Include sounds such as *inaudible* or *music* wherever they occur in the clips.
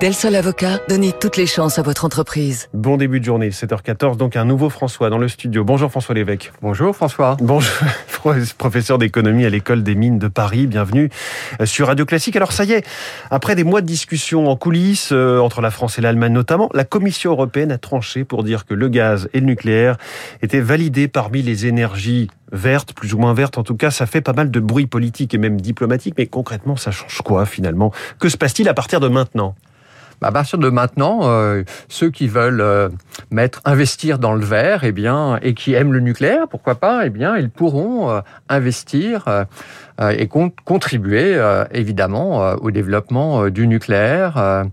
Del Sol Avocat, donnez toutes les chances à votre entreprise. Bon début de journée, 7h14, donc un nouveau François dans le studio. Bonjour François Lévesque. Bonjour François. Bonjour, *laughs* professeur d'économie à l'école des mines de Paris. Bienvenue euh, sur Radio Classique. Alors ça y est, après des mois de discussions en coulisses, euh, entre la France et l'Allemagne notamment, la Commission européenne a tranché pour dire que le gaz et le nucléaire étaient validés parmi les énergies vertes, plus ou moins vertes. En tout cas, ça fait pas mal de bruit politique et même diplomatique. Mais concrètement, ça change quoi finalement? Que se passe-t-il à partir de maintenant? À partir de maintenant, euh, ceux qui veulent euh, mettre investir dans le vert, eh bien, et qui aiment le nucléaire, pourquoi pas, eh bien, ils pourront euh, investir et contribuer évidemment au développement du nucléaire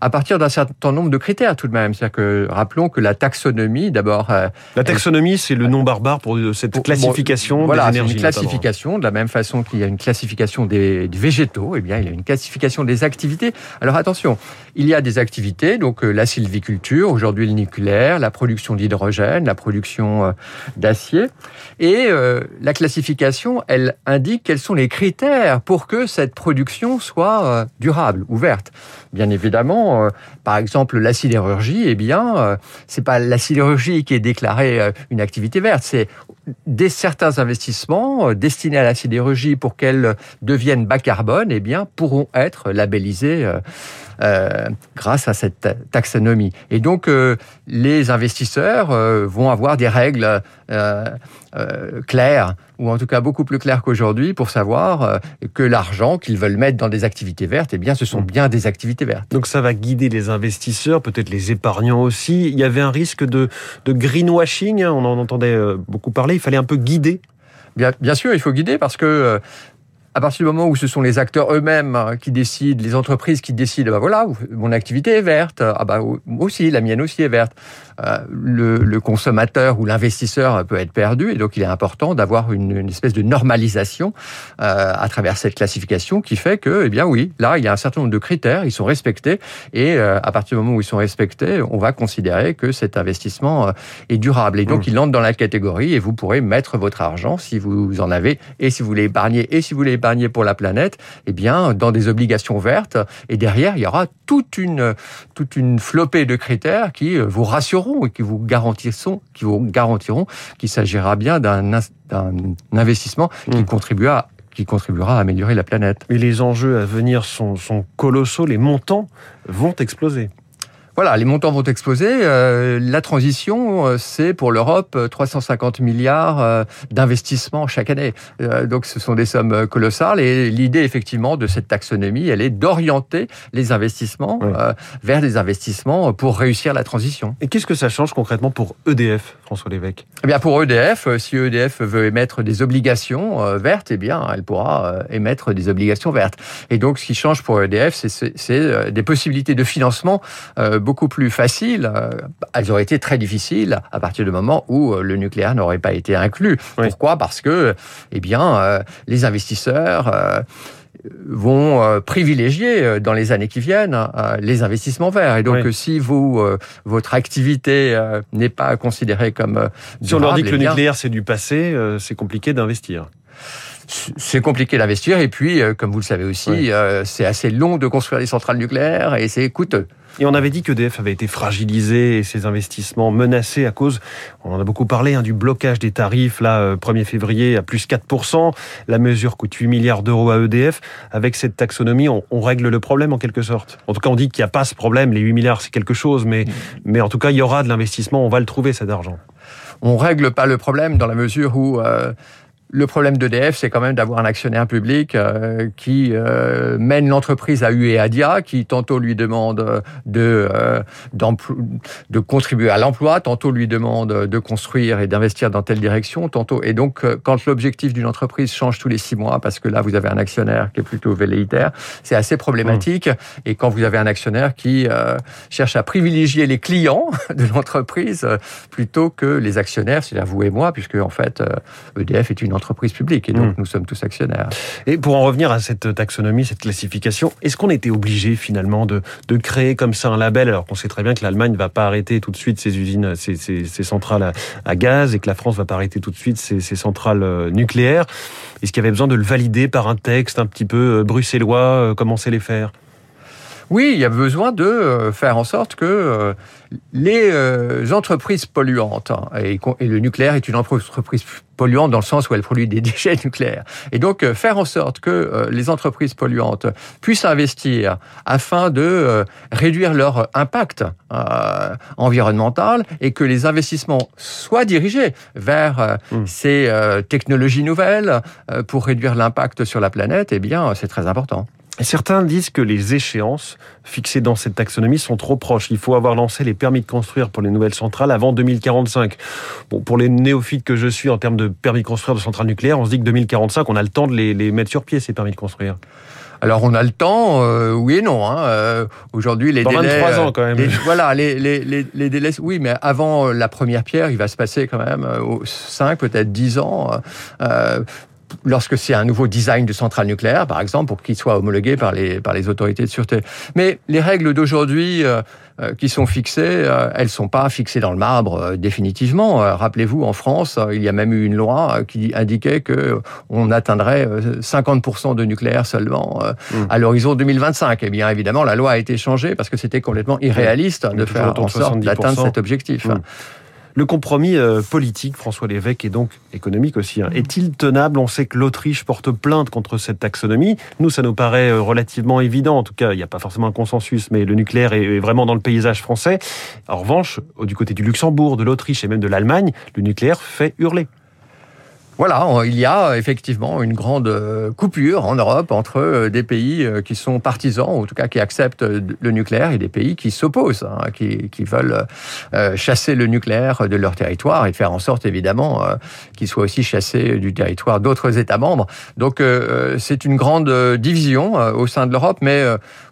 à partir d'un certain nombre de critères tout de même. C'est-à-dire que rappelons que la taxonomie, d'abord. Euh, la taxonomie, c'est le nom barbare pour cette classification voilà, des énergies. Une classification, de la même façon qu'il y a une classification des, végétaux, eh bien, il y a une classification des activités. Alors attention, il y a des activités, donc euh, la sylviculture, aujourd'hui le nucléaire, la production d'hydrogène, la production euh, d'acier, et la classification, elle indique quels sont les critères pour que cette production soit durable ou verte. Bien évidemment, euh, par exemple, la sidérurgie, eh bien, euh, c'est pas la sidérurgie qui est déclarée euh, une activité verte, c'est des certains investissements destinés à la sidérurgie pour qu'elle devienne bas carbone, eh bien, pourront être labellisés grâce à cette taxonomie. Et donc, les investisseurs vont avoir des règles claires ou en tout cas beaucoup plus clair qu'aujourd'hui, pour savoir euh, que l'argent qu'ils veulent mettre dans des activités vertes, eh bien, ce sont mm. bien des activités vertes. Donc ça va guider les investisseurs, peut-être les épargnants aussi. Il y avait un risque de, de greenwashing, hein, on en entendait euh, beaucoup parler, il fallait un peu guider Bien, bien, sûr, il faut guider parce que euh, à partir du moment où ce sont les acteurs eux-mêmes hein, qui décident, les entreprises qui décident, bah voilà, mon activité est verte, ah bah aussi, la mienne aussi est verte. Euh, le, le, consommateur ou l'investisseur peut être perdu, et donc il est important d'avoir une, une, espèce de normalisation euh, à travers cette classification qui fait que, eh bien oui, là il y a un certain nombre de critères, ils sont respectés, et euh, à partir du moment où ils sont respectés, on va considérer que cet investissement est durable, et donc mmh. il entre dans la catégorie, et vous pourrez mettre votre argent si vous en avez, et si vous voulez épargner, et si vous voulez pour la planète, eh bien, dans des obligations vertes. Et derrière, il y aura toute une, toute une flopée de critères qui vous rassureront et qui vous garantiront, qui vous garantiront qu'il s'agira bien d'un investissement qui mmh. contribuera qui contribuera à améliorer la planète. Mais les enjeux à venir sont, sont colossaux, les montants vont exploser. Voilà, les montants vont exploser. Euh, la transition, euh, c'est pour l'Europe 350 euh, milliards d'investissements chaque année. donc ce sont des sommes colossales. Et l'idée, effectivement, de cette taxonomie, elle est d'orienter les investissements vers des investissements pour réussir la transition. Et qu'est-ce que ça change concrètement pour EDF, François Lévesque? Eh bien, pour EDF, si EDF veut émettre des obligations vertes, eh bien, elle pourra émettre des obligations vertes. Et donc, ce qui change pour EDF, c'est des possibilités de financement beaucoup plus faciles, euh, elles auraient été très difficiles à partir du moment où euh, le nucléaire n'aurait pas été inclus. Pourquoi? Parce que, eh bien, euh, les investisseurs vont privilégier dans les années qui viennent les investissements verts. Et donc, si vous votre activité n'est pas considérée comme durable, si on leur dit que le eh nucléaire c'est du passé, c'est compliqué d'investir c'est compliqué d'investir et puis, comme vous le savez aussi, c'est assez long de construire des centrales nucléaires et c'est coûteux. Et on avait dit que EDF avait été fragilisé et ses investissements menacés à cause, on en a beaucoup parlé, hein, du blocage des tarifs, là, 1er euh, février, à plus 4%. La mesure coûte 8 milliards d'euros à EDF. Avec cette taxonomie, on, règle le problème en quelque sorte. En tout cas, on dit qu'il n'y a pas ce problème. Les 8 milliards, c'est quelque chose, mais, mais en tout cas, il y aura de l'investissement. On va le trouver, cet argent. On règle pas le problème dans la mesure où... Euh, le problème d'EDF, c'est quand même d'avoir un actionnaire public euh, qui euh, mène l'entreprise à U et à Dia, qui tantôt lui demande de, euh, de contribuer à l'emploi, tantôt lui demande de construire et d'investir dans telle direction, tantôt. Et donc, quand l'objectif d'une entreprise change tous les six mois, parce que là, vous avez un actionnaire qui est plutôt velléitaire, c'est assez problématique. Mmh. Et quand vous avez un actionnaire qui cherche à privilégier les clients *laughs* de l'entreprise plutôt que les actionnaires, c'est-à-dire vous et moi, puisque en fait, EDF est une entreprise entreprises publiques. Et donc, mmh. nous sommes tous actionnaires. Et pour en revenir à cette taxonomie, cette classification, est-ce qu'on était obligé finalement de, de créer comme ça un label, alors qu'on sait très bien que l'Allemagne ne va pas arrêter tout de suite ses usines, ses, ses, ses centrales à, gaz, et que la France va pas arrêter tout de suite ses, ses centrales euh, nucléaires? Est-ce qu'il y avait besoin de le valider par un texte un petit peu euh, bruxellois Comment c'est les faire? Oui, il y a besoin de euh, faire en sorte que euh, les euh, entreprises polluantes, hein, et le nucléaire est une entreprise polluante dans le sens où elle produit des *laughs* déchets nucléaires, et donc faire en sorte que les entreprises polluantes puissent investir afin de réduire leur impact environnemental et que les investissements soient dirigés vers mmh. ces technologies nouvelles pour réduire l'impact sur la planète, eh bien, c'est très important. Certains disent que les échéances fixées dans cette taxonomie sont trop proches. Il faut avoir lancé les permis de construire pour les nouvelles centrales avant 2045. Bon, pour les néophytes que je suis en termes de permis de construire de centrales nucléaires, on se dit que 2045, on a le temps de les, mettre sur pied, ces permis de construire. Alors on a le temps, euh, oui et non. Hein. Euh, aujourd'hui, les délais, 23 ans quand même. voilà, les, les, délais, oui, mais avant la première pierre, il va se passer quand même 5, euh, peut-être 10 ans lorsque c'est un nouveau design de centrale nucléaire, par exemple, pour qu'il soit homologué par les, par les autorités de sûreté. Mais les règles d'aujourd'hui euh, euh, qui sont fixées, euh, elles sont pas fixées dans le marbre définitivement. Rappelez-vous, en France, il y a même eu une loi qui indiquait que on atteindrait 50% de nucléaire seulement mmh. à l'horizon 2025. Et eh bien évidemment, la loi a été changée parce que c'était complètement irréaliste de faire en sorte d'atteindre cet objectif. Mmh. Le compromis euh, politique, François Lévesque, et donc économique aussi, hein, est-il tenable? On sait que l'Autriche porte plainte contre cette taxonomie. Nous, ça nous paraît euh, relativement évident. En tout cas, il n'y a pas forcément un consensus, mais le nucléaire est vraiment dans le paysage français. En revanche, du côté du Luxembourg, de l'Autriche et même de l'Allemagne, le nucléaire fait hurler. Voilà, il y a effectivement une grande euh, coupure en Europe entre euh, des pays euh, qui sont partisans, ou en tout cas qui acceptent le nucléaire, et des pays qui s'opposent, hein, qui, qui, veulent chasser le nucléaire de leur territoire et faire en sorte évidemment qu'il soit aussi chassé du territoire d'autres États membres. Donc c'est une grande division au sein de l'Europe, mais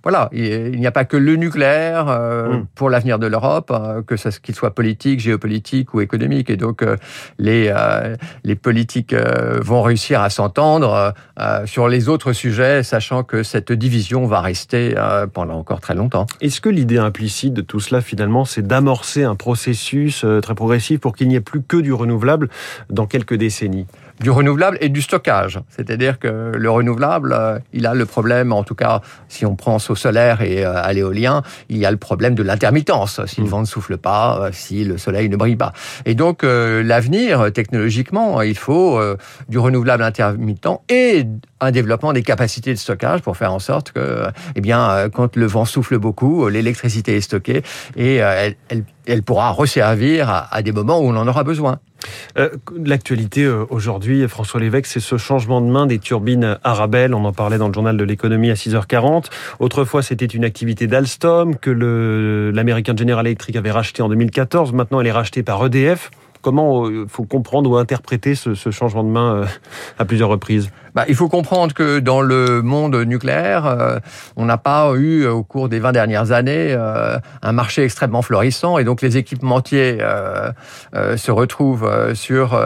voilà, il n'y a pas que le nucléaire mm. pour l'avenir de l'Europe, que ce qu'il soit politique, géopolitique ou économique, et donc les les politiques euh, vont réussir à s'entendre euh, euh, sur les autres sujets, sachant que cette division va rester pendant encore très longtemps. Est-ce que l'idée implicite de tout cela, finalement, c'est d'amorcer un processus très progressif pour qu'il n'y ait plus que du renouvelable dans quelques décennies? Du renouvelable et du stockage. C'est-à-dire que le renouvelable, euh, il a le problème, en tout cas, si on prend au solaire et euh, à l'éolien, il y a le problème de l'intermittence. Si le mm. vent ne souffle pas, euh, si le soleil ne brille pas. Et donc, l'avenir, technologiquement, il faut du renouvelable intermittent et un développement des capacités de stockage pour faire en sorte que, eh bien, quand le vent souffle beaucoup, l'électricité est stockée et elle, elle, pourra resservir à, des moments où on en aura besoin. Euh, l'actualité euh, aujourd'hui, François Lévesque, c'est ce changement de main des turbines Arabelle. On en parlait dans le journal de l'économie à 6h40. Autrefois, c'était une activité d'Alstom que l'américain General Electric avait racheté en 2014. Maintenant, elle est rachetée par EDF. Comment euh, faut comprendre ou interpréter ce changement de main à plusieurs reprises? Bah, il faut comprendre que dans le monde nucléaire, euh, on n'a pas eu au cours des 20 dernières années euh, un marché extrêmement florissant et donc les équipementiers euh, se retrouvent sur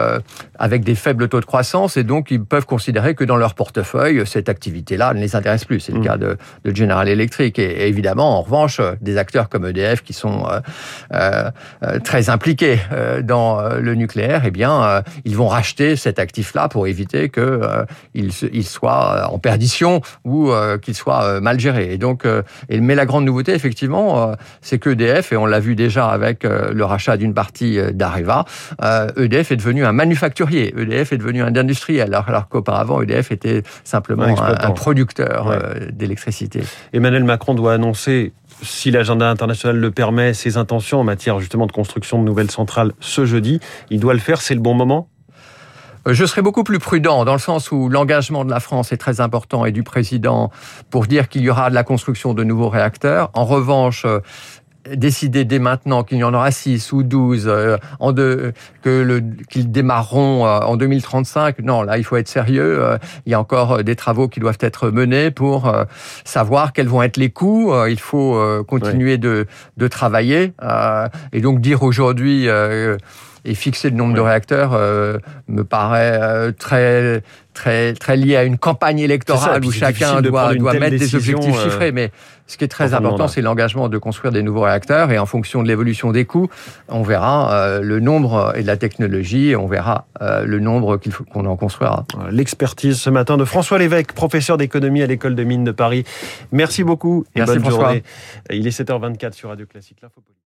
avec des faibles taux de croissance et donc ils peuvent considérer que dans leur portefeuille cette activité-là ne les intéresse plus. C'est le mmh. cas de, de, General Electric et, évidemment en revanche des acteurs comme EDF qui sont très impliqués dans le nucléaire, eh bien ils vont racheter cet actif-là pour éviter que il, soit euh, en perdition ou euh, qu'il soit euh, mal géré. Et donc, mais la grande nouveauté, effectivement, c'est qu'EDF, et on l'a vu déjà avec le rachat d'une partie d'Areva, EDF est devenu un manufacturier. EDF est devenu un industriel, alors, qu'auparavant, EDF était simplement un, producteur d'électricité. Emmanuel Macron doit annoncer si l'agenda international le permet, ses intentions en matière justement de construction de nouvelles centrales ce jeudi. Il doit le faire, c'est le bon moment? Je serais beaucoup plus prudent dans le sens où l'engagement de la France est très important et du président pour dire qu'il y aura de la construction de nouveaux réacteurs. En revanche, euh, décider dès maintenant qu'il y en aura 6 ou 12, euh, en que le, qu'ils démarreront en 2035, non, là, il faut être sérieux. il y a encore des travaux qui doivent être menés pour savoir quels vont être les coûts. il faut continuer de, de travailler. et donc dire aujourd'hui Et fixer le nombre de réacteurs euh, me paraît euh, très très très lié à une campagne électorale où chacun doit, doit mettre des objectifs euh, chiffrés. Mais ce qui est très important, c'est l'engagement de construire des nouveaux réacteurs. Et en fonction de l'évolution des coûts, on verra le nombre et de la technologie, et on verra le nombre qu'il faut qu'on en construira. L'expertise ce matin de François Lévesque, professeur d'économie à l'école de mines de Paris. Merci beaucoup et Merci bonne journée. Il est 7h24 sur Radio Classique.